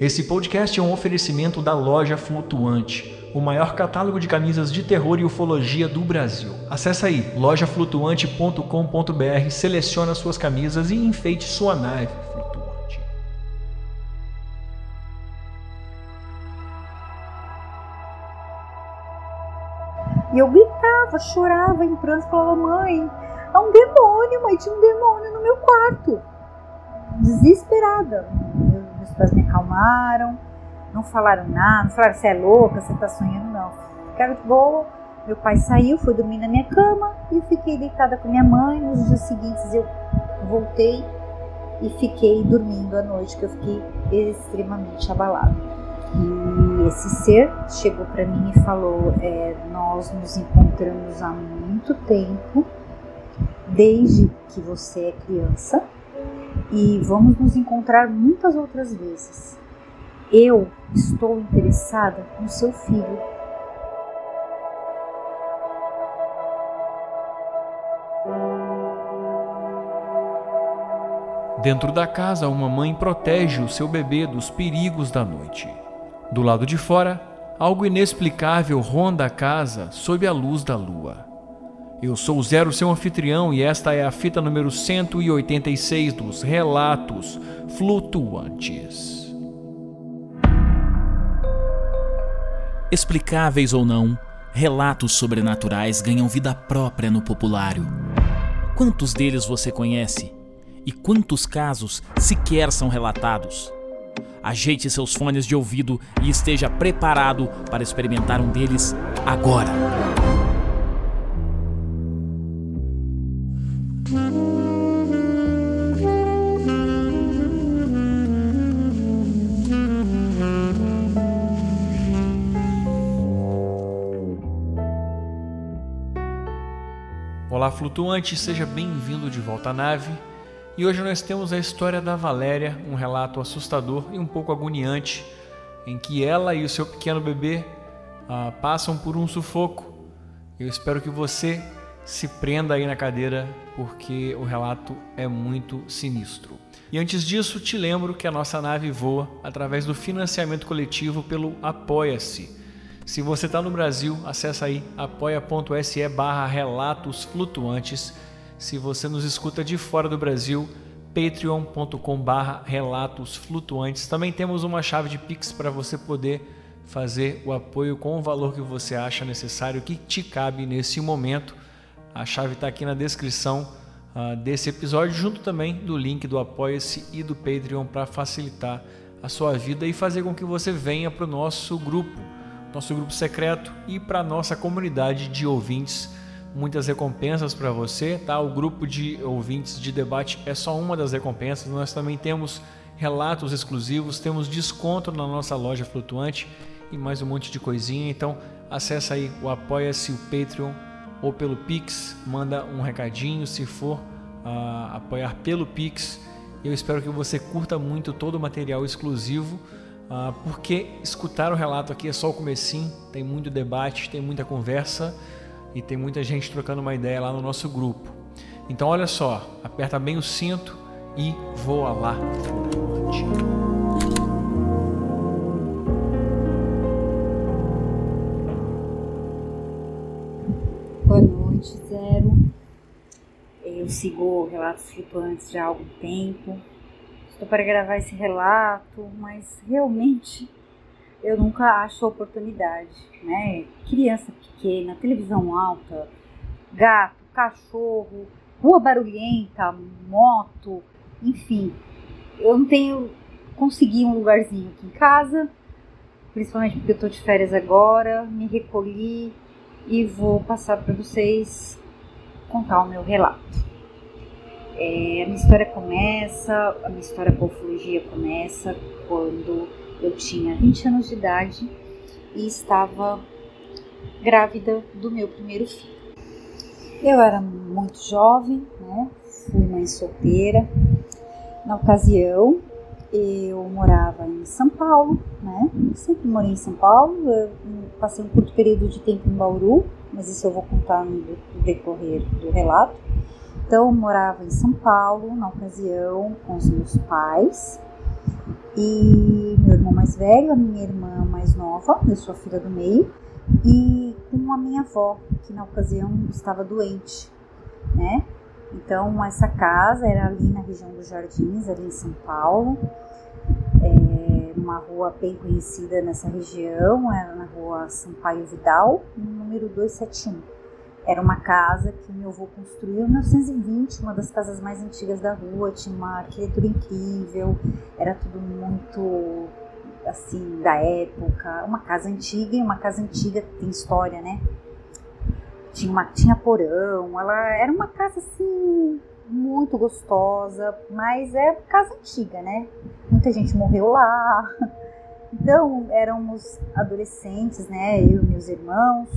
Esse podcast é um oferecimento da Loja Flutuante, o maior catálogo de camisas de terror e ufologia do Brasil. Acesse aí lojaflutuante.com.br, selecione suas camisas e enfeite sua nave flutuante. E eu gritava, chorava em pranto, falava: Mãe, há um demônio, mãe, tinha um demônio no meu quarto. Desesperada meus pais me acalmaram, não falaram nada, não falaram você é louca, você tá sonhando, não. Ficaram de boa. Meu pai saiu, foi dormir na minha cama e eu fiquei deitada com minha mãe. Nos dias seguintes eu voltei e fiquei dormindo à noite, que eu fiquei extremamente abalada. E esse ser chegou para mim e falou: é, Nós nos encontramos há muito tempo, desde que você é criança, e vamos nos encontrar muitas outras vezes. Eu estou interessada no seu filho. Dentro da casa, uma mãe protege o seu bebê dos perigos da noite. Do lado de fora, algo inexplicável ronda a casa sob a luz da lua. Eu sou Zero, seu anfitrião, e esta é a fita número 186 dos Relatos Flutuantes. Explicáveis ou não, relatos sobrenaturais ganham vida própria no populário. Quantos deles você conhece? E quantos casos sequer são relatados? Ajeite seus fones de ouvido e esteja preparado para experimentar um deles agora. Flutuante, seja bem-vindo de volta à nave. E hoje nós temos a história da Valéria, um relato assustador e um pouco agoniante, em que ela e o seu pequeno bebê ah, passam por um sufoco. Eu espero que você se prenda aí na cadeira, porque o relato é muito sinistro. E antes disso, te lembro que a nossa nave voa através do financiamento coletivo pelo Apoia-se. Se você está no Brasil, acessa aí apoia.se barra relatos flutuantes. Se você nos escuta de fora do Brasil, patreon.com barra relatos flutuantes. Também temos uma chave de Pix para você poder fazer o apoio com o valor que você acha necessário, que te cabe nesse momento. A chave está aqui na descrição uh, desse episódio, junto também do link do Apoia-se e do Patreon para facilitar a sua vida e fazer com que você venha para o nosso grupo, nosso grupo secreto e para nossa comunidade de ouvintes. Muitas recompensas para você, tá? O grupo de ouvintes de debate é só uma das recompensas. Nós também temos relatos exclusivos, temos desconto na nossa loja flutuante e mais um monte de coisinha. Então, acessa aí o Apoia-se, o Patreon ou pelo Pix, manda um recadinho se for uh, apoiar pelo Pix. Eu espero que você curta muito todo o material exclusivo, uh, porque escutar o relato aqui é só o comecinho, tem muito debate, tem muita conversa e tem muita gente trocando uma ideia lá no nosso grupo. Então olha só, aperta bem o cinto e voa lá flutuante. noite, Zero. Eu sigo relatos flipantes já há algum tempo. Para gravar esse relato, mas realmente eu nunca acho a oportunidade, né? Criança pequena, televisão alta, gato, cachorro, rua barulhenta, moto, enfim. Eu não tenho consegui um lugarzinho aqui em casa, principalmente porque eu estou de férias agora, me recolhi e vou passar para vocês contar o meu relato. É, a minha história começa, a minha história com ufologia começa quando eu tinha 20 anos de idade e estava grávida do meu primeiro filho. Eu era muito jovem, né? Fui mãe solteira. Na ocasião, eu morava em São Paulo, né? Sempre morei em São Paulo. Eu passei um curto período de tempo em Bauru, mas isso eu vou contar no decorrer do relato. Então, morava em São Paulo, na ocasião, com os meus pais e meu irmão mais velho, a minha irmã mais nova, eu sou a filha do meio, e com a minha avó, que na ocasião estava doente, né? Então, essa casa era ali na região dos Jardins, ali em São Paulo, é, uma rua bem conhecida nessa região, era na rua Sampaio Vidal, número 271. Era uma casa que meu avô construiu em 1920, uma das casas mais antigas da rua, tinha uma arquitetura incrível, era tudo muito assim da época, uma casa antiga e uma casa antiga tem história, né? Tinha uma tinha porão, ela era uma casa assim muito gostosa, mas é casa antiga, né? Muita gente morreu lá. Então, éramos adolescentes, né? Eu e meus irmãos.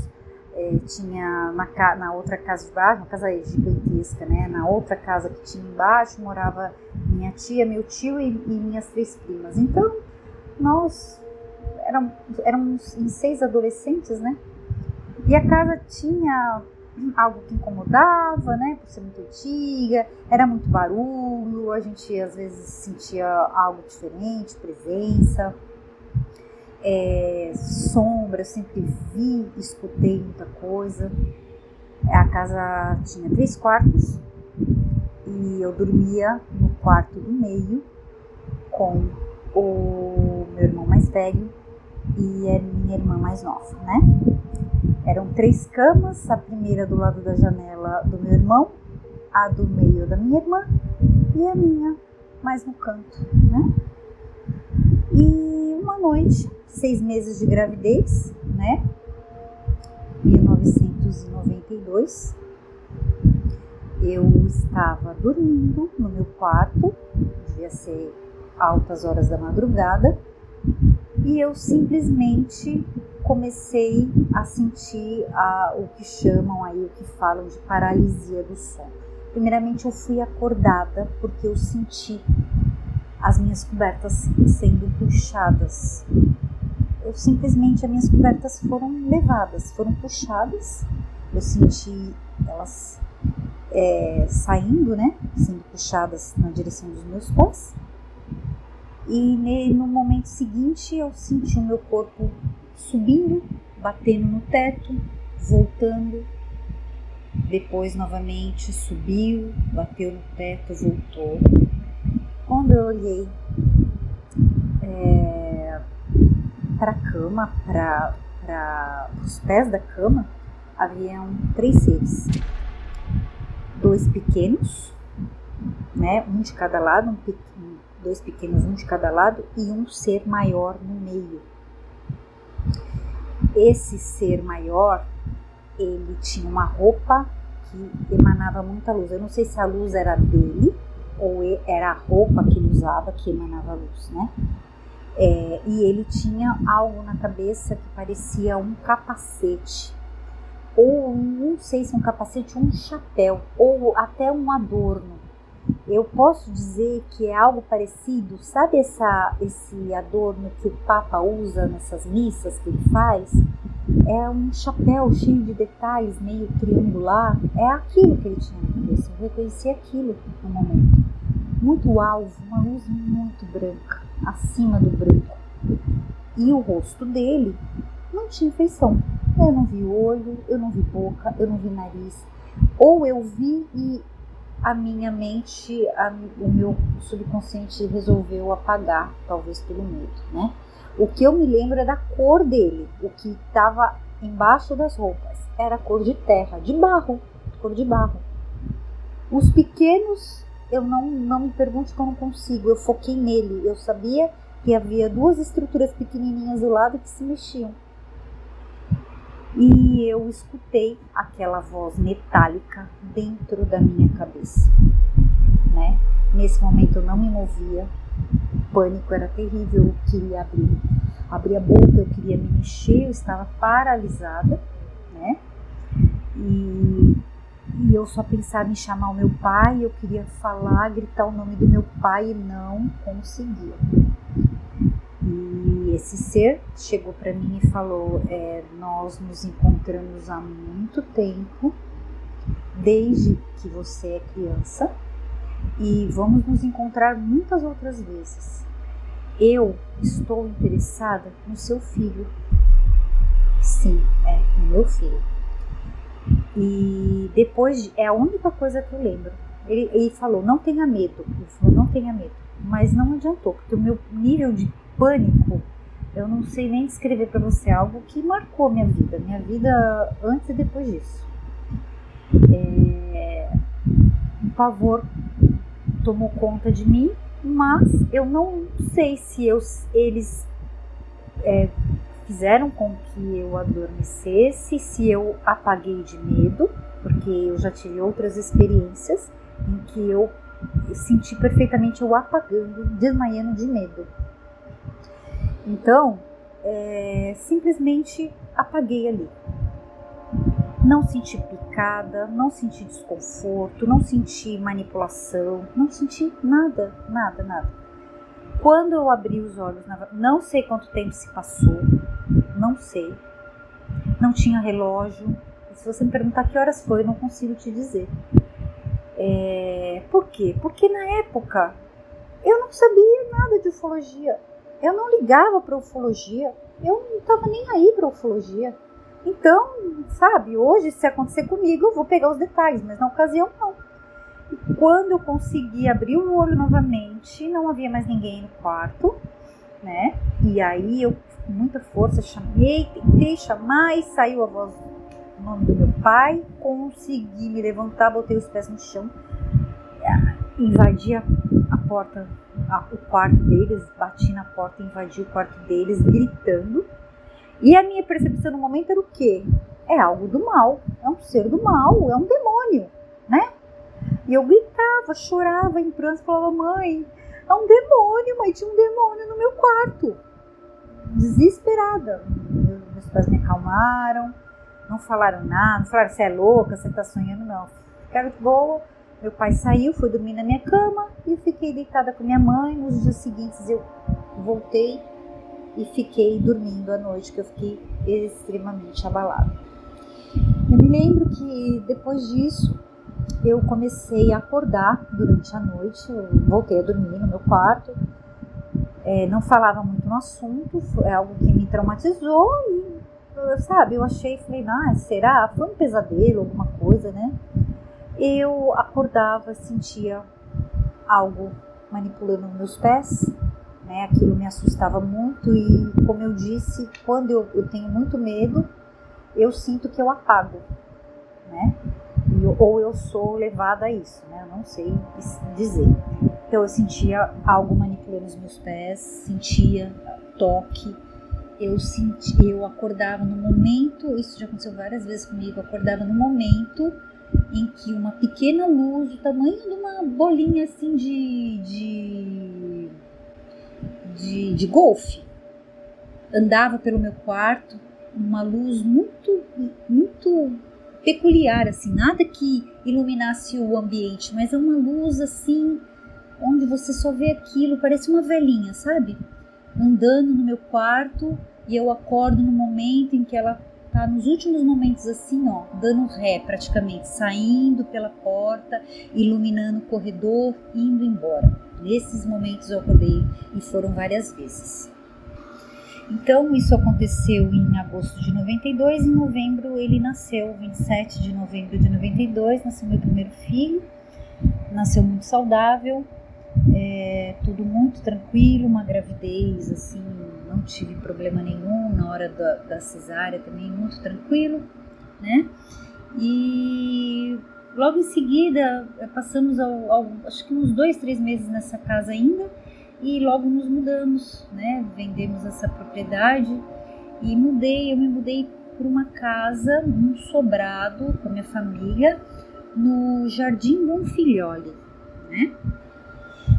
É, tinha na, na outra casa de baixo, uma casa gigantesca, né? Na outra casa que tinha embaixo morava minha tia, meu tio e, e minhas três primas. Então, nós éramos, éramos em seis adolescentes, né? E a casa tinha algo que incomodava, né? Por ser muito antiga, era muito barulho, a gente às vezes sentia algo diferente, presença. É, sombra, eu sempre vi, escutei muita coisa. A casa tinha três quartos e eu dormia no quarto do meio com o meu irmão mais velho e a minha irmã mais nova, né? Eram três camas, a primeira do lado da janela do meu irmão, a do meio da minha irmã e a minha mais no canto, né? E uma noite, seis meses de gravidez, né? 1992, eu estava dormindo no meu quarto, devia ser altas horas da madrugada, e eu simplesmente comecei a sentir a, o que chamam aí, o que falam de paralisia do sono. Primeiramente, eu fui acordada porque eu senti as minhas cobertas sendo puxadas. Eu simplesmente, as minhas cobertas foram levadas, foram puxadas. Eu senti elas é, saindo, né? Sendo puxadas na direção dos meus pés. E no momento seguinte eu senti o meu corpo subindo, batendo no teto, voltando. Depois novamente subiu, bateu no teto, voltou. Quando eu olhei é, para a cama, para os pés da cama, haviam três seres. Dois pequenos, né, um de cada lado, um, dois pequenos, um de cada lado, e um ser maior no meio. Esse ser maior, ele tinha uma roupa que emanava muita luz. Eu não sei se a luz era dele ou era a roupa que ele usava que emanava luz, né? É, e ele tinha algo na cabeça que parecia um capacete, ou não sei se um capacete um chapéu, ou até um adorno eu posso dizer que é algo parecido, sabe essa, esse adorno que o Papa usa nessas missas que ele faz? É um chapéu cheio de detalhes, meio triangular. É aquilo que ele tinha na cabeça. Eu reconheci aquilo no momento. Muito alvo, uma luz muito branca, acima do branco. E o rosto dele não tinha feição. Eu não vi olho, eu não vi boca, eu não vi nariz. Ou eu vi e a minha mente, a, o meu subconsciente resolveu apagar, talvez pelo medo, né? O que eu me lembro é da cor dele, o que estava embaixo das roupas era cor de terra, de barro, cor de barro. Os pequenos, eu não, não me pergunte que eu não consigo, eu foquei nele, eu sabia que havia duas estruturas pequenininhas do lado que se mexiam. E eu escutei aquela voz metálica dentro da minha cabeça, né? Nesse momento eu não me movia, o pânico era terrível, eu queria abrir, abrir a boca, eu queria me mexer, eu estava paralisada, né? E, e eu só pensava em chamar o meu pai, eu queria falar, gritar o nome do meu pai e não conseguia. E esse ser chegou para mim e falou: é, Nós nos encontramos há muito tempo, desde que você é criança, e vamos nos encontrar muitas outras vezes. Eu estou interessada no seu filho. Sim, é, no meu filho. E depois, é a única coisa que eu lembro. Ele, ele falou, não tenha medo. Ele falou, não tenha medo. Mas não adiantou, porque o meu nível de pânico, eu não sei nem descrever para você algo que marcou minha vida, minha vida antes e depois disso. É, um pavor tomou conta de mim, mas eu não sei se eu, eles é, fizeram com que eu adormecesse, se eu apaguei de medo, porque eu já tive outras experiências em que eu senti perfeitamente eu apagando, desmaiando de medo. Então, é, simplesmente apaguei ali. Não senti picada, não senti desconforto, não senti manipulação, não senti nada, nada, nada. Quando eu abri os olhos, não sei quanto tempo se passou, não sei. Não tinha relógio. Se você me perguntar que horas foi, eu não consigo te dizer. É, por quê? Porque na época eu não sabia nada de ufologia. Eu não ligava para ufologia. Eu não estava nem aí para ufologia. Então, sabe, hoje se acontecer comigo, eu vou pegar os detalhes, mas na ocasião não. E quando eu consegui abrir o olho novamente, não havia mais ninguém no quarto, né? E aí eu com muita força, chamei, tentei chamar e saiu a voz, o nome do meu pai, consegui me levantar, botei os pés no chão, invadi a, a porta, a, o quarto deles, bati na porta, invadi o quarto deles, gritando. E a minha percepção no momento era o quê? É algo do mal, é um ser do mal, é um demônio, né? E eu gritava, chorava em prantos, falava, mãe, é um demônio, mãe, tinha um demônio no meu quarto desesperada. Meus pais me acalmaram, não falaram nada, não falaram você é louca, você tá sonhando, não. Ficaram de boa. Meu pai saiu, foi dormir na minha cama e fiquei deitada com minha mãe. Nos dias seguintes eu voltei e fiquei dormindo à noite, que eu fiquei extremamente abalada. Eu me lembro que depois disso eu comecei a acordar durante a noite, eu voltei a dormir no meu quarto, é, não falava muito no assunto, é algo que me traumatizou e, sabe, eu achei, falei, ah, será? Foi um pesadelo, alguma coisa, né? Eu acordava, sentia algo manipulando meus pés, né? Aquilo me assustava muito e, como eu disse, quando eu, eu tenho muito medo, eu sinto que eu apago, né? ou eu sou levada a isso, né? Eu não sei dizer. Então eu sentia algo manipulando os meus pés, sentia toque. Eu senti, eu acordava no momento, isso já aconteceu várias vezes comigo, eu acordava no momento em que uma pequena luz, do tamanho de uma bolinha assim de de, de, de golfe, andava pelo meu quarto, uma luz muito muito peculiar, assim, nada que iluminasse o ambiente, mas é uma luz assim, onde você só vê aquilo, parece uma velhinha, sabe? Andando no meu quarto e eu acordo no momento em que ela tá nos últimos momentos assim, ó, dando ré praticamente, saindo pela porta, iluminando o corredor, indo embora. Nesses momentos eu acordei e foram várias vezes. Então, isso aconteceu em agosto de 92. Em novembro, ele nasceu, 27 de novembro de 92, nasceu meu primeiro filho. Nasceu muito saudável, é, tudo muito tranquilo, uma gravidez assim, não tive problema nenhum na hora da, da cesárea também, muito tranquilo, né? E logo em seguida passamos ao, ao, acho que uns dois, três meses nessa casa ainda e logo nos mudamos, né? Vendemos essa propriedade e mudei, eu me mudei para uma casa, um sobrado com a minha família no Jardim Bonfilholi, né?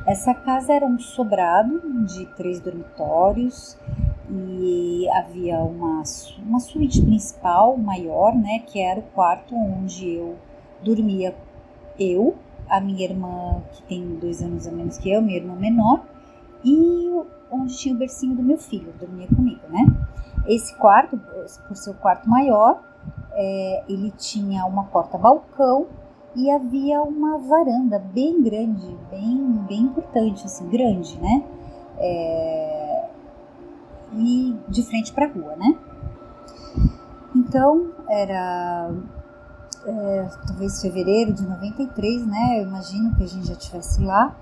Essa casa era um sobrado de três dormitórios e havia uma, uma suíte principal maior, né? Que era o quarto onde eu dormia eu, a minha irmã que tem dois anos a menos que eu, minha irmã menor, e onde tinha o bercinho do meu filho, dormia comigo, né? Esse quarto, por ser o quarto maior, é, ele tinha uma porta-balcão e havia uma varanda bem grande, bem, bem importante, assim, grande, né? É, e de frente para a rua, né? Então, era é, talvez fevereiro de 93, né? Eu imagino que a gente já estivesse lá.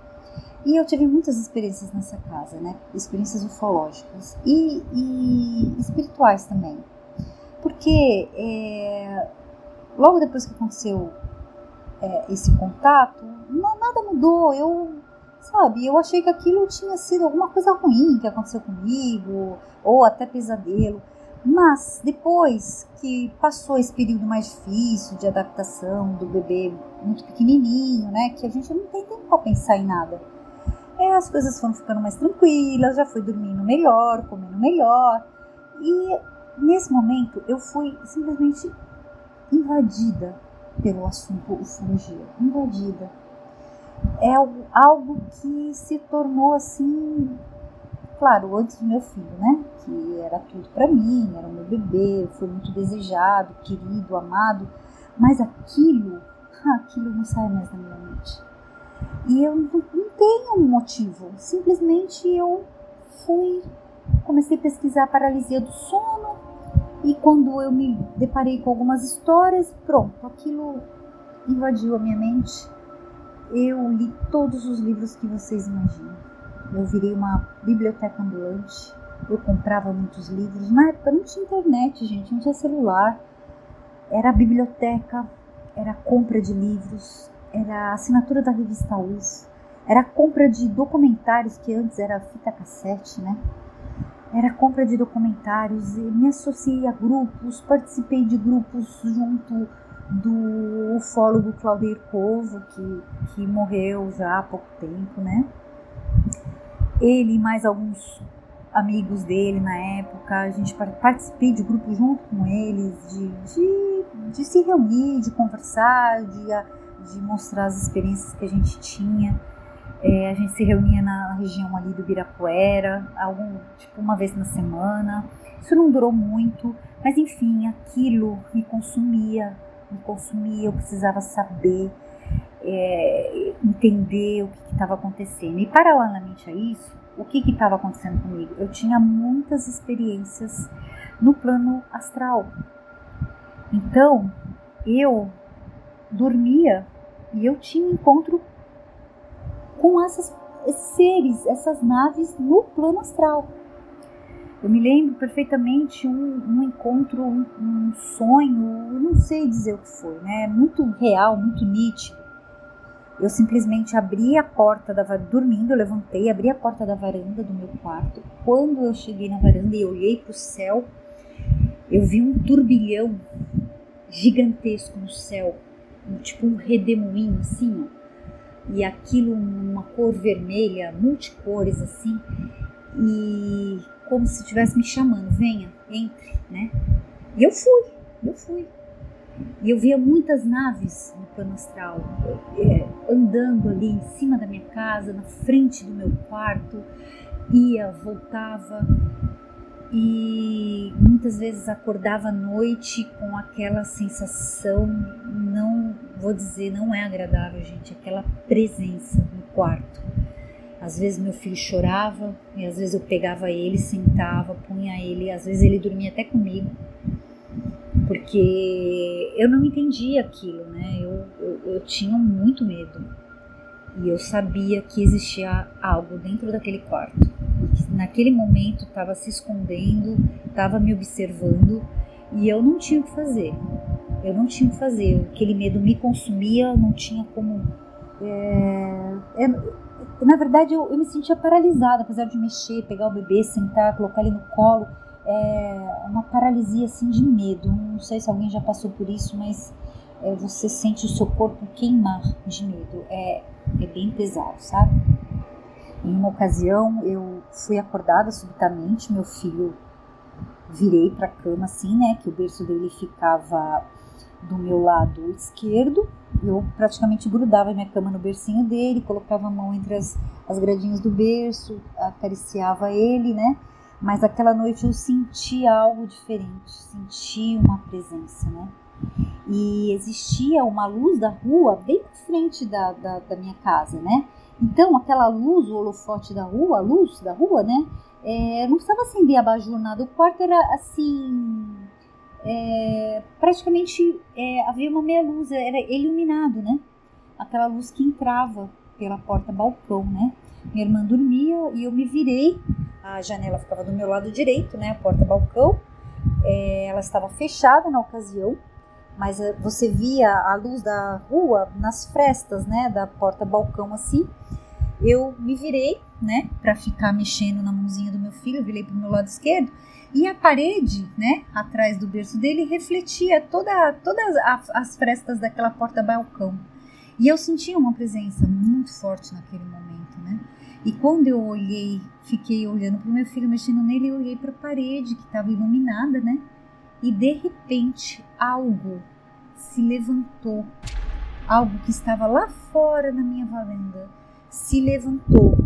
E eu tive muitas experiências nessa casa, né? Experiências ufológicas e, e espirituais também. Porque é, logo depois que aconteceu é, esse contato, nada mudou. Eu, sabe, eu achei que aquilo tinha sido alguma coisa ruim que aconteceu comigo, ou até pesadelo. Mas depois que passou esse período mais difícil de adaptação do bebê muito pequenininho, né, que a gente não tem tempo para pensar em nada, é, as coisas foram ficando mais tranquilas, já fui dormindo melhor, comendo melhor. E nesse momento eu fui simplesmente invadida pelo assunto ufologia, invadida. É algo que se tornou assim claro, antes do meu filho, né? Que era tudo para mim, era o meu bebê, foi muito desejado, querido, amado, mas aquilo, aquilo não sai mais da minha mente. E eu não, não tenho um motivo, simplesmente eu fui, comecei a pesquisar a paralisia do sono, e quando eu me deparei com algumas histórias, pronto, aquilo invadiu a minha mente. Eu li todos os livros que vocês imaginam eu virei uma biblioteca ambulante. Eu comprava muitos livros. Na época não tinha internet, gente, não tinha celular. Era a biblioteca, era a compra de livros, era a assinatura da revista Luz, era a compra de documentários, que antes era fita cassete, né? Era compra de documentários, me associei a grupos, participei de grupos junto do ufólogo Claudio Covo, que, que morreu já há pouco tempo, né? ele e mais alguns amigos dele na época, a gente participei de grupos junto com eles, de, de, de se reunir, de conversar, de, de mostrar as experiências que a gente tinha. É, a gente se reunia na região ali do Birapuera, algum, tipo uma vez na semana. Isso não durou muito, mas enfim, aquilo me consumia, me consumia, eu precisava saber é, entender o que estava acontecendo. E paralelamente a isso, o que estava acontecendo comigo? Eu tinha muitas experiências no plano astral. Então, eu dormia e eu tinha encontro com essas, esses seres, essas naves no plano astral. Eu me lembro perfeitamente um, um encontro, um, um sonho, eu não sei dizer o que foi, né? Muito real, muito nítido eu simplesmente abri a porta da varanda, dormindo, eu levantei, abri a porta da varanda do meu quarto. Quando eu cheguei na varanda e olhei para o céu, eu vi um turbilhão gigantesco no céu, tipo um redemoinho assim, ó. E aquilo uma cor vermelha, multicores assim, e como se estivesse me chamando, venha, entre, né? E eu fui, eu fui. E eu via muitas naves no plano astral, é, andando ali em cima da minha casa, na frente do meu quarto, ia, voltava e muitas vezes acordava à noite com aquela sensação, não vou dizer, não é agradável, gente, aquela presença no quarto. Às vezes meu filho chorava e às vezes eu pegava ele, sentava, punha ele, às vezes ele dormia até comigo porque eu não entendia aquilo, né? Eu, eu, eu tinha muito medo e eu sabia que existia algo dentro daquele quarto. Que naquele momento estava se escondendo, estava me observando e eu não tinha o que fazer. Eu não tinha o que fazer. Aquele medo me consumia, não tinha como. É, é, na verdade, eu, eu me sentia paralisada, apesar de mexer, pegar o bebê, sentar, colocar ele no colo é uma paralisia assim de medo. Não sei se alguém já passou por isso, mas é, você sente o seu corpo queimar de medo. É, é bem pesado, sabe? Em uma ocasião eu fui acordada subitamente, meu filho virei para a cama assim, né, que o berço dele ficava do meu lado esquerdo. Eu praticamente grudava minha cama no bercinho dele, colocava a mão entre as, as gradinhas do berço, acariciava ele, né? mas aquela noite eu senti algo diferente, senti uma presença, né? E existia uma luz da rua bem na frente da, da, da minha casa, né? Então, aquela luz, o holofote da rua, a luz da rua, né? É, não precisava acender abajur nada. O quarto era assim. É, praticamente é, havia uma meia luz, era iluminado, né? Aquela luz que entrava pela porta-balcão, né? Minha irmã dormia e eu me virei. A janela ficava do meu lado direito, né? A porta-balcão. É, ela estava fechada na ocasião, mas eh, você via a luz da rua nas frestas, né? Da porta-balcão assim. Eu me virei, né? Para ficar mexendo na mãozinha do meu filho, virei para o meu lado esquerdo. E a parede, né, atrás do berço dele, refletia toda, todas as frestas daquela porta-balcão. E eu sentia uma presença muito forte naquele momento, né? E quando eu olhei, fiquei olhando para o meu filho mexendo nele, eu olhei para a parede que estava iluminada, né? E de repente algo se levantou, algo que estava lá fora na minha varanda, se levantou,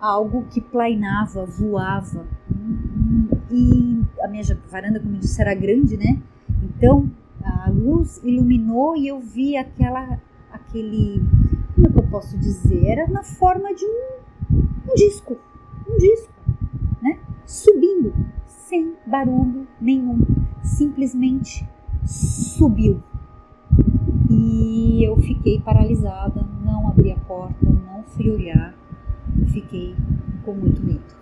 algo que plainava, voava. E a minha varanda, como eu disse, era grande, né? Então a luz iluminou e eu vi aquela aquele, como é que eu posso dizer? Era na forma de um, um disco, um disco, né? Subindo, sem barulho nenhum, simplesmente subiu. E eu fiquei paralisada, não abri a porta, não fui olhar, fiquei com muito medo.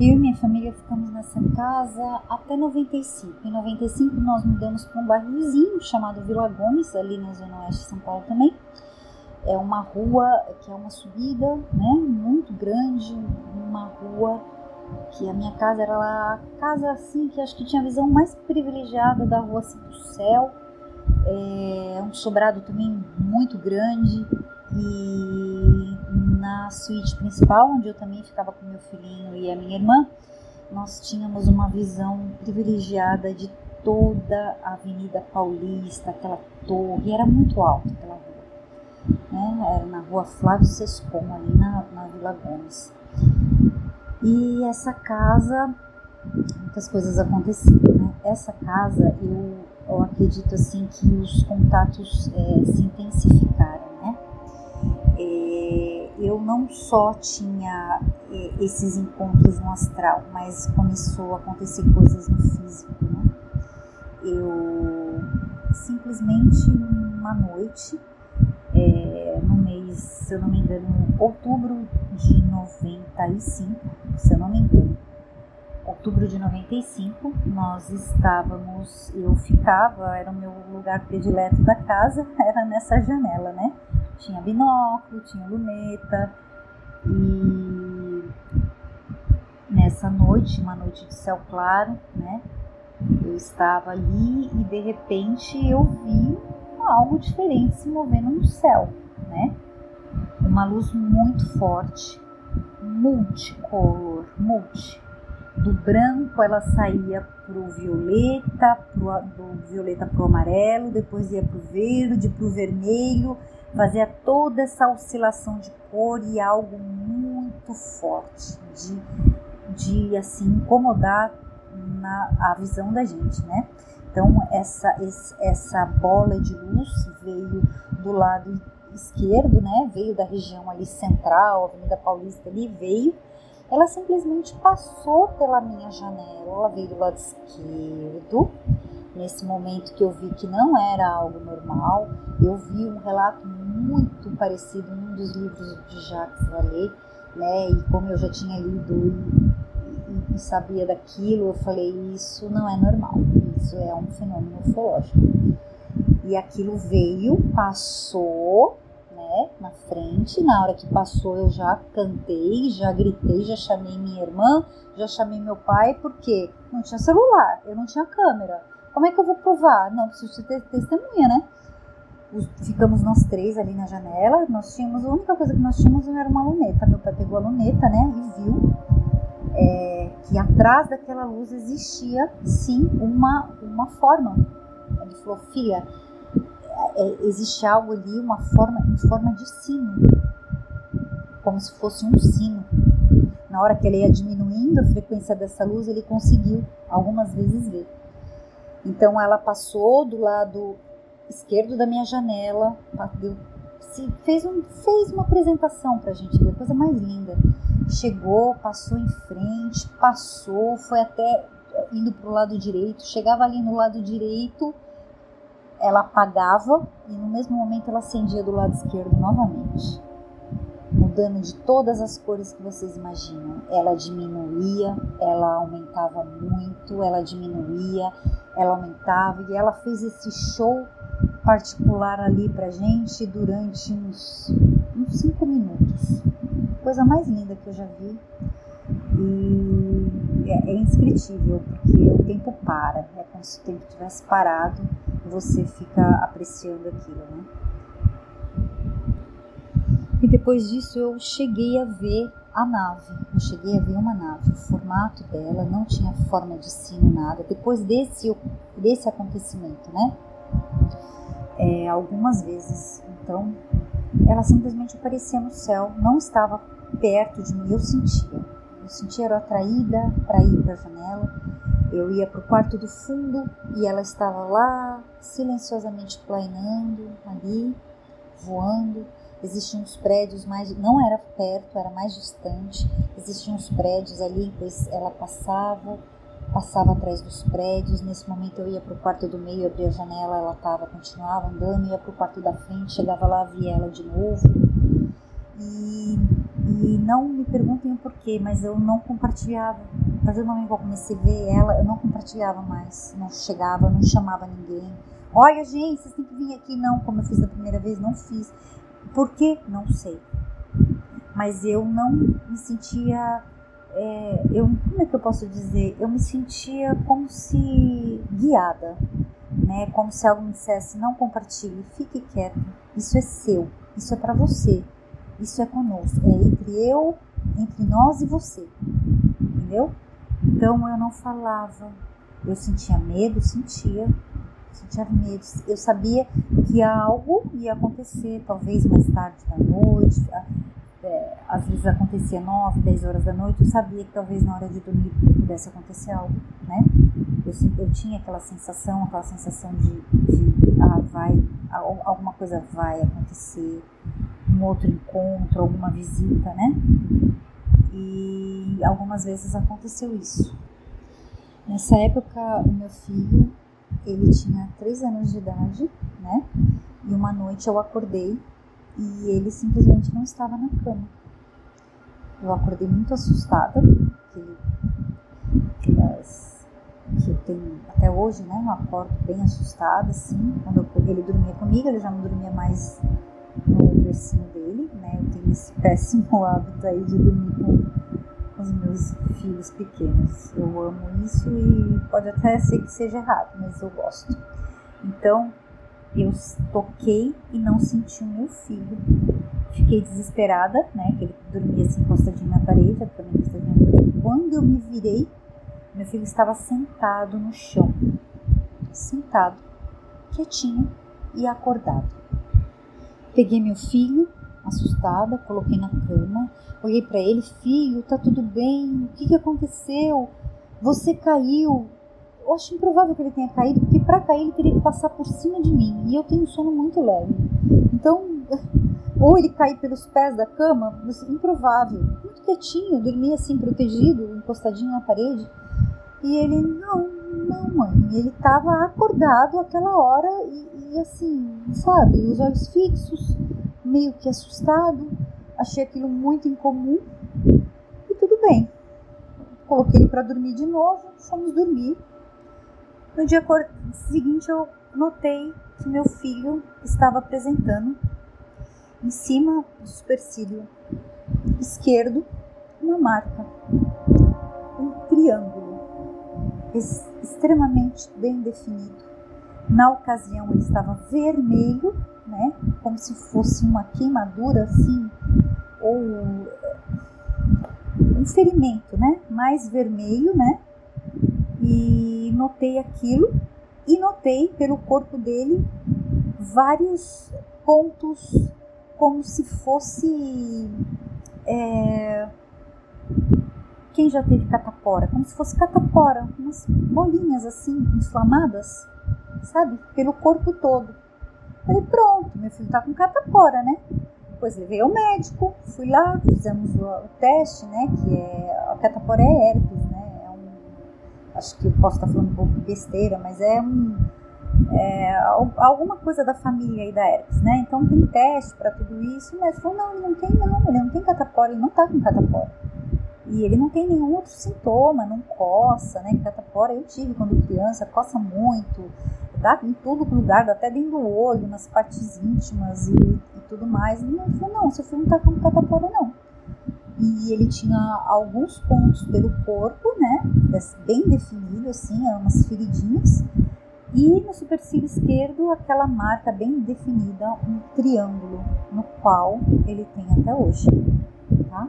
Eu e minha família ficamos nessa casa até 95. Em 95 nós mudamos para um bairro vizinho chamado Vila Gomes, ali na zona oeste de São Paulo também. É uma rua que é uma subida, né, muito grande, uma rua que a minha casa era lá, a casa assim que acho que tinha a visão mais privilegiada da rua assim do céu. É um sobrado também muito grande e na suíte principal, onde eu também ficava com meu filhinho e a minha irmã, nós tínhamos uma visão privilegiada de toda a Avenida Paulista, aquela torre, era muito alta aquela rua. Né? Era na rua Flávio Sescom, ali na, na Vila Gomes. E essa casa, muitas coisas aconteciam, né? Essa casa, eu, eu acredito assim que os contatos é, se intensificaram, né? Eu não só tinha esses encontros no astral, mas começou a acontecer coisas no físico, né? Eu simplesmente uma noite, é, no mês, se eu não me engano, outubro de 95, se eu não me engano, outubro de 95, nós estávamos, eu ficava, era o meu lugar predileto da casa, era nessa janela, né? Tinha binóculo, tinha luneta e nessa noite, uma noite de céu claro, né? Eu estava ali e de repente eu vi algo diferente se movendo no céu, né? Uma luz muito forte, multicolor, multi. Do branco ela saía pro violeta, pro, do violeta pro amarelo, depois ia pro verde, pro vermelho, fazia toda essa oscilação de cor e algo muito forte de, de assim incomodar na a visão da gente, né? Então essa essa bola de luz veio do lado esquerdo, né? Veio da região ali central, Avenida Paulista ali veio. Ela simplesmente passou pela minha janela, ela veio do lado esquerdo, nesse momento que eu vi que não era algo normal, eu vi um relato muito parecido num dos livros de Jacques Vallée, né? E como eu já tinha lido e, e, e sabia daquilo, eu falei: isso não é normal, isso é um fenômeno ufológico. E aquilo veio, passou, né, na frente. Na hora que passou, eu já cantei, já gritei, já chamei minha irmã, já chamei meu pai, porque não tinha celular, eu não tinha câmera. Como é que eu vou provar? Não, preciso ter testemunha, né? Ficamos nós três ali na janela. Nós tínhamos, a única coisa que nós tínhamos era uma luneta. Meu pai pegou a luneta, né? E viu é, que atrás daquela luz existia, sim, uma, uma forma. Ele falou, filha, é, existe algo ali, uma forma, em forma de sino. Como se fosse um sino. Na hora que ele ia diminuindo a frequência dessa luz, ele conseguiu algumas vezes ver. Então ela passou do lado esquerdo da minha janela, deu se fez, um, fez uma apresentação pra gente ver, coisa mais linda. Chegou, passou em frente, passou, foi até indo pro lado direito, chegava ali no lado direito, ela apagava e no mesmo momento ela acendia do lado esquerdo novamente. Mudando de todas as cores que vocês imaginam. Ela diminuía, ela aumentava muito, ela diminuía, ela aumentava e ela fez esse show particular ali pra gente durante uns, uns cinco minutos. Coisa mais linda que eu já vi. E é, é inscritível, porque o tempo para. É como se o tempo tivesse parado você fica apreciando aquilo, né? E depois disso eu cheguei a ver a nave. Eu cheguei a ver uma nave. O formato dela não tinha forma de sino, nada. Depois desse, desse acontecimento, né? É, algumas vezes. Então, ela simplesmente aparecia no céu, não estava perto de mim, eu sentia. Eu sentia, era atraída para ir para a janela. Eu ia para o quarto do fundo e ela estava lá, silenciosamente planeando ali, voando. Existiam uns prédios mais, não era perto, era mais distante. Existiam uns prédios ali, pois ela passava passava atrás dos prédios. Nesse momento eu ia para o quarto do meio, abria a janela, ela tava, continuava andando, ia para o quarto da frente, chegava lá, via ela de novo. E, e não me perguntem o porquê, mas eu não compartilhava. A partir do momento que eu comecei a ver ela, eu não compartilhava mais, não chegava, não chamava ninguém. Olha, gente, vocês têm que vir aqui. Não, como eu fiz da primeira vez, não fiz. Por quê? Não sei. Mas eu não me sentia é, eu, como é que eu posso dizer? Eu me sentia como se guiada, né? Como se alguém dissesse: não compartilhe, fique quieto, isso é seu, isso é para você, isso é conosco, é entre eu, entre nós e você, entendeu? Então eu não falava, eu sentia medo, sentia, sentia medo, eu sabia que algo ia acontecer, talvez mais tarde da noite, é, às vezes acontecia 9, 10 horas da noite, eu sabia que talvez na hora de dormir pudesse acontecer algo, né? Eu, eu tinha aquela sensação, aquela sensação de, de ah, vai, alguma coisa vai acontecer, um outro encontro, alguma visita, né? E algumas vezes aconteceu isso. Nessa época, o meu filho, ele tinha 3 anos de idade, né? E uma noite eu acordei e ele simplesmente não estava na cama. Eu acordei muito assustada, que, que, as, que eu tenho até hoje, né? Eu acordo bem assustada, assim. Quando eu, ele dormia comigo, ele já não dormia mais no bercinho dele, né? Eu tenho esse péssimo hábito aí de dormir com, com os meus filhos pequenos. Eu amo isso e pode até ser que seja errado, mas eu gosto. Então, eu toquei e não senti o meu filho. Fiquei desesperada, né? Que ele dormia assim encostadinho na parede, a na parede. Quando eu me virei, meu filho estava sentado no chão. Sentado, quietinho e acordado. Peguei meu filho, assustada, coloquei na cama, olhei para ele, filho, tá tudo bem? O que, que aconteceu? Você caiu? Eu acho improvável que ele tenha caído, porque para cair ele teria que passar por cima de mim. E eu tenho um sono muito leve. Então, ou ele cair pelos pés da cama, improvável. Muito quietinho, dormia assim, protegido, encostadinho na parede. E ele, não, não, mãe. Ele estava acordado aquela hora e, e assim, sabe, os olhos fixos, meio que assustado. Achei aquilo muito incomum. E tudo bem. Coloquei ele para dormir de novo, fomos dormir. No dia seguinte, eu notei que meu filho estava apresentando em cima do supercílio esquerdo uma marca, um triângulo extremamente bem definido. Na ocasião ele estava vermelho, né, como se fosse uma queimadura assim, ou um ferimento, né, mais vermelho, né, e notei aquilo e notei pelo corpo dele vários pontos como se fosse é, quem já teve catapora, como se fosse catapora, umas bolinhas assim inflamadas, sabe, pelo corpo todo. Falei, pronto, meu filho tá com catapora, né? Depois levei ao médico, fui lá, fizemos o, teste, né? Que é. A catapora é herpes, né? É acho que posso estar falando um pouco besteira, mas é um. É, alguma coisa da família aí da herpes, né? Então tem teste para tudo isso, mas falou, não, ele não tem não, ele não tem catapora, ele não tá com catapora. E ele não tem nenhum outro sintoma, não coça, né? Catapora eu tive quando criança, coça muito, dá em todo lugar, até dentro do olho, nas partes íntimas e, e tudo mais. E ele falou, não, seu filho não tá com catapora não. E ele tinha alguns pontos pelo corpo, né? Bem definido, assim, umas feridinhas. E no supercílio esquerdo, aquela marca bem definida, um triângulo, no qual ele tem até hoje, tá?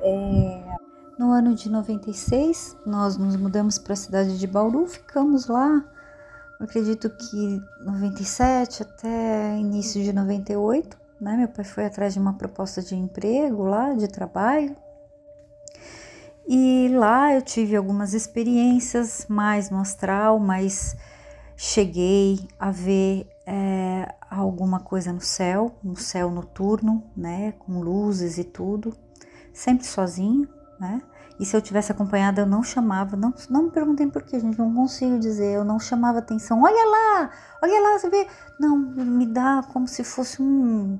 É, no ano de 96, nós nos mudamos para a cidade de Bauru, ficamos lá, acredito que 97 até início de 98. Né? Meu pai foi atrás de uma proposta de emprego lá, de trabalho. E lá eu tive algumas experiências mais no astral, mas cheguei a ver é, alguma coisa no céu, no céu noturno, né, com luzes e tudo sempre sozinho, né? E se eu tivesse acompanhada, eu não chamava, não, não me perguntem por que, gente, não consigo dizer, eu não chamava atenção. Olha lá, olha lá, você vê. Não, me dá como se fosse um,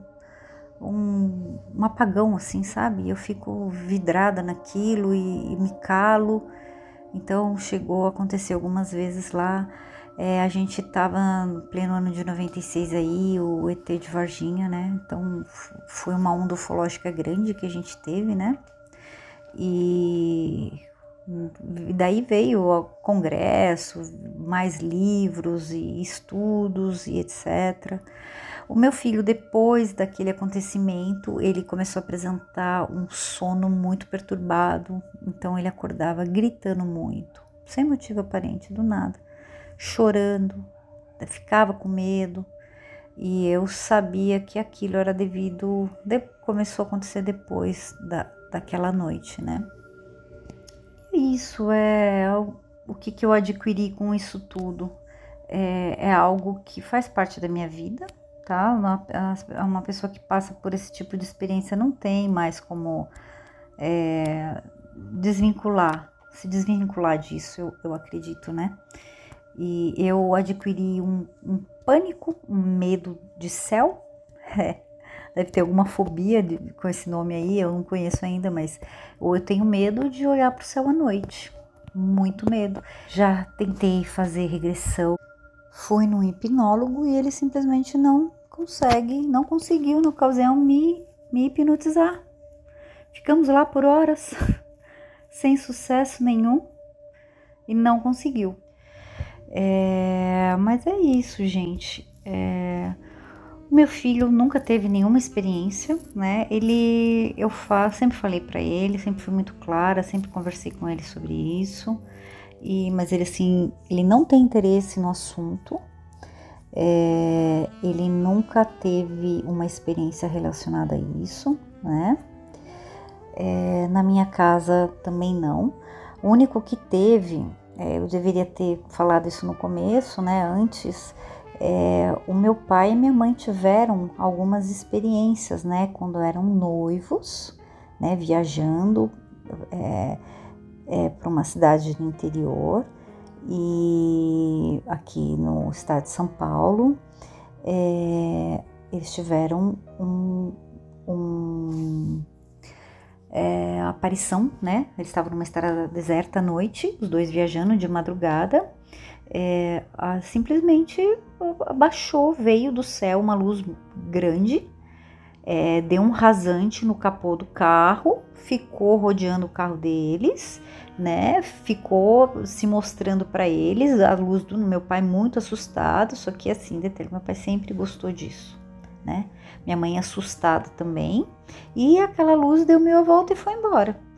um, um apagão, assim, sabe? Eu fico vidrada naquilo e, e me calo. Então, chegou a acontecer algumas vezes lá. É, a gente estava no pleno ano de 96 aí, o ET de Varginha, né? Então foi uma onda ufológica grande que a gente teve, né? E daí veio o congresso, mais livros e estudos e etc. O meu filho, depois daquele acontecimento, ele começou a apresentar um sono muito perturbado, então ele acordava gritando muito, sem motivo aparente, do nada chorando, ficava com medo. E eu sabia que aquilo era devido. De, começou a acontecer depois da, daquela noite, né? Isso é o que, que eu adquiri com isso tudo. É, é algo que faz parte da minha vida, tá? Uma, pessoa que passa por esse tipo de experiência não tem mais como é, desvincular, se desvincular disso, eu, eu acredito, né? E eu adquiri um, um pânico, um medo de céu. É, deve ter alguma fobia de, com esse nome aí, eu não conheço ainda, mas ou eu tenho medo de olhar para o céu à noite. Muito medo. Já tentei fazer regressão. Fui num hipnólogo e ele simplesmente não consegue, não conseguiu na ocasião me, me hipnotizar. Ficamos lá por horas, sem sucesso nenhum, e não conseguiu. É, mas é isso, gente. É, o meu filho nunca teve nenhuma experiência, né? Ele, eu fa, sempre falei para ele, sempre fui muito clara, sempre conversei com ele sobre isso. E, mas ele assim, ele não tem interesse no assunto. É, ele nunca teve uma experiência relacionada a isso, né? É, na minha casa também não. O único que teve é, eu deveria ter falado isso no começo, né? Antes, é, o meu pai e minha mãe tiveram algumas experiências, né? Quando eram noivos, né? Viajando é, é para uma cidade do interior e aqui no estado de São Paulo, é, eles tiveram um, um é, aparição, né? Eles estavam numa estrada deserta à noite, os dois viajando de madrugada. É, a, simplesmente abaixou, veio do céu uma luz grande, é, deu um rasante no capô do carro, ficou rodeando o carro deles, né? Ficou se mostrando para eles a luz do meu pai muito assustado, só que assim, detalhe, meu pai sempre gostou disso, né? Minha mãe assustada também. E aquela luz deu meia volta e foi embora.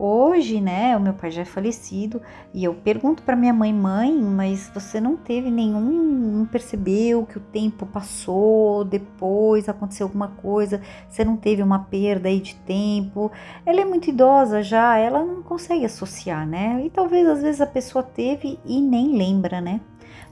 Hoje, né, o meu pai já é falecido e eu pergunto para minha mãe, mãe, mas você não teve nenhum, não percebeu que o tempo passou, depois aconteceu alguma coisa, você não teve uma perda aí de tempo? Ela é muito idosa já, ela não consegue associar, né? E talvez às vezes a pessoa teve e nem lembra, né?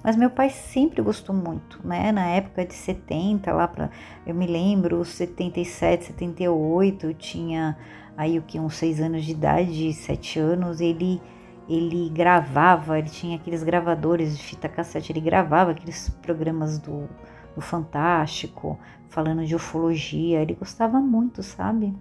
Mas meu pai sempre gostou muito, né? Na época de 70, lá para, eu me lembro, 77, 78, tinha aí o que uns seis anos de idade, sete anos, ele ele gravava, ele tinha aqueles gravadores de fita cassete, ele gravava aqueles programas do, do Fantástico, falando de ufologia, ele gostava muito, sabe?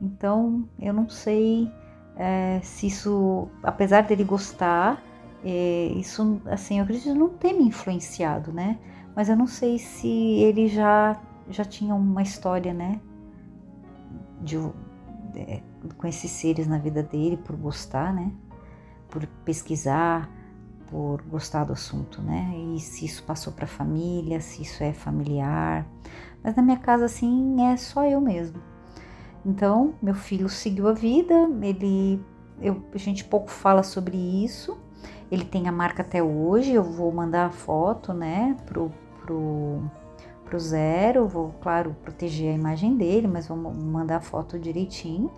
Então eu não sei é, se isso, apesar dele gostar, é, isso, assim, eu acredito não ter me influenciado, né? Mas eu não sei se ele já já tinha uma história, né? De, com esses seres na vida dele por gostar, né? Por pesquisar, por gostar do assunto, né? E se isso passou para a família, se isso é familiar. Mas na minha casa, assim, é só eu mesmo. Então, meu filho seguiu a vida, ele, eu, a gente pouco fala sobre isso. Ele tem a marca até hoje, eu vou mandar a foto, né, pro, pro, pro Zero, vou, claro, proteger a imagem dele, mas vou mandar a foto direitinho.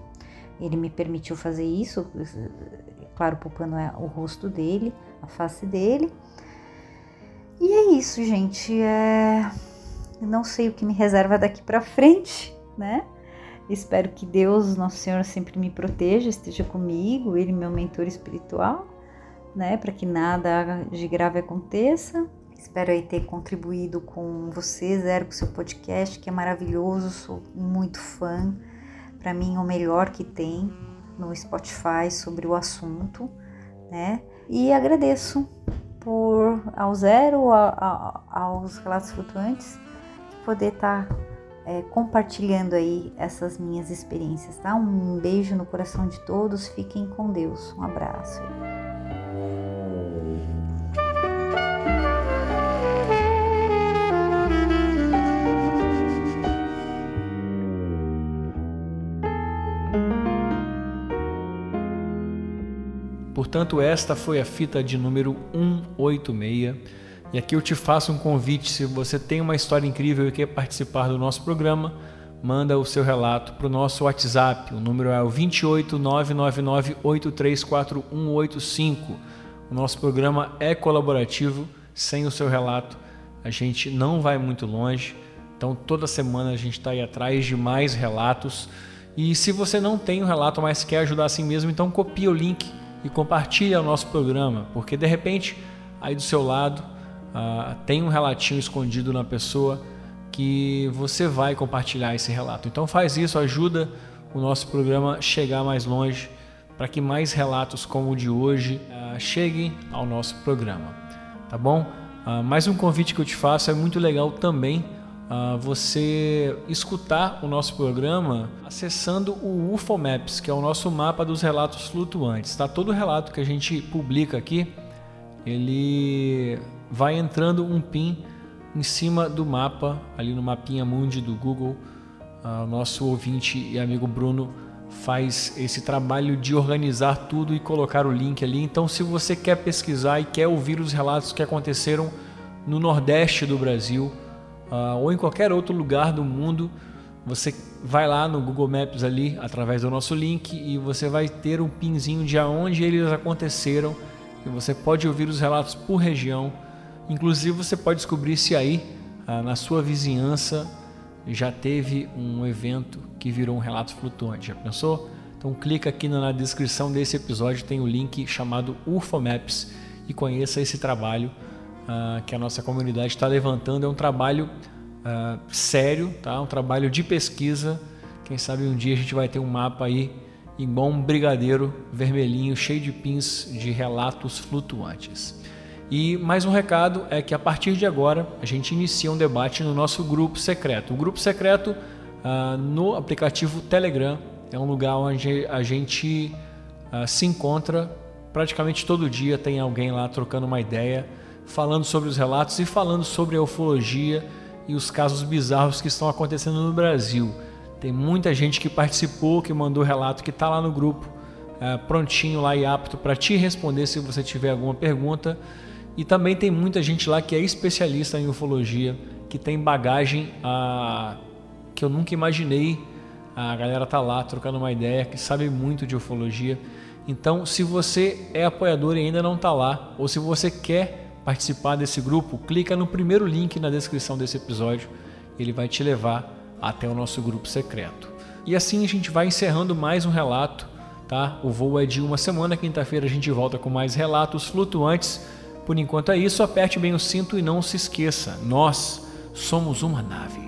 Ele me permitiu fazer isso, claro, poupando o rosto dele, a face dele. E é isso, gente. É... Não sei o que me reserva daqui para frente, né? Espero que Deus, Nosso Senhor, sempre me proteja, esteja comigo, Ele, meu mentor espiritual, né? Para que nada de grave aconteça. Espero aí ter contribuído com você, Zero, com o seu podcast, que é maravilhoso, sou muito fã. Para mim, o melhor que tem no Spotify sobre o assunto, né? E agradeço por ao Zero, a, a, aos Relatos Flutuantes, de poder estar tá, é, compartilhando aí essas minhas experiências, tá? Um beijo no coração de todos, fiquem com Deus, um abraço. Portanto, esta foi a fita de número 186. E aqui eu te faço um convite: se você tem uma história incrível e quer participar do nosso programa, manda o seu relato para o nosso WhatsApp. O número é o 28999834185. O nosso programa é colaborativo. Sem o seu relato, a gente não vai muito longe. Então, toda semana a gente está aí atrás de mais relatos. E se você não tem um relato, mas quer ajudar assim mesmo, então copia o link e compartilha o nosso programa, porque de repente aí do seu lado uh, tem um relatinho escondido na pessoa que você vai compartilhar esse relato. Então faz isso, ajuda o nosso programa chegar mais longe para que mais relatos como o de hoje uh, cheguem ao nosso programa, tá bom? Uh, mais um convite que eu te faço é muito legal também você escutar o nosso programa acessando o UFO Maps, que é o nosso mapa dos relatos flutuantes. Tá? Todo relato que a gente publica aqui, ele vai entrando um pin em cima do mapa, ali no mapinha mundi do Google. Uh, o nosso ouvinte e amigo Bruno faz esse trabalho de organizar tudo e colocar o link ali. Então, se você quer pesquisar e quer ouvir os relatos que aconteceram no Nordeste do Brasil, uh, ou em qualquer outro lugar do mundo, você vai lá no Google Maps ali através do nosso link e você vai ter um pinzinho de aonde eles aconteceram e você pode ouvir os relatos por região. Inclusive você pode descobrir se aí uh, na sua vizinhança já teve um evento que virou um relato flutuante. Já pensou? Então clica aqui na descrição desse episódio, tem o um link chamado UFO Maps e conheça esse trabalho uh, que a nossa comunidade está levantando é um trabalho uh, sério, tá? um trabalho de pesquisa. Quem sabe um dia a gente vai ter um mapa aí igual um brigadeiro vermelhinho cheio de pins de relatos flutuantes. E mais um recado é que a partir de agora a gente inicia um debate no nosso grupo secreto. O grupo secreto uh, no aplicativo Telegram é um lugar onde a gente uh, se encontra praticamente todo dia. Tem alguém lá trocando uma ideia falando sobre os relatos e falando sobre a ufologia e os casos bizarros que estão acontecendo no Brasil. Tem muita gente que participou, que mandou relato, que está lá no grupo. é, prontinho lá e apto para te responder se você tiver alguma pergunta. E também tem muita gente lá que é especialista em ufologia, que tem bagagem a, que eu nunca imaginei. A galera tá lá trocando uma ideia, que sabe muito de ufologia. Então, se você é apoiador e ainda não está lá, ou se você quer participar desse grupo, clica no primeiro link na descrição desse episódio. Ele vai te levar até o nosso grupo secreto. E assim a gente vai encerrando mais um relato, tá? O voo é de uma semana, quinta-feira a gente volta com mais relatos flutuantes por enquanto é isso, aperte bem o cinto e não se esqueça: nós somos uma nave.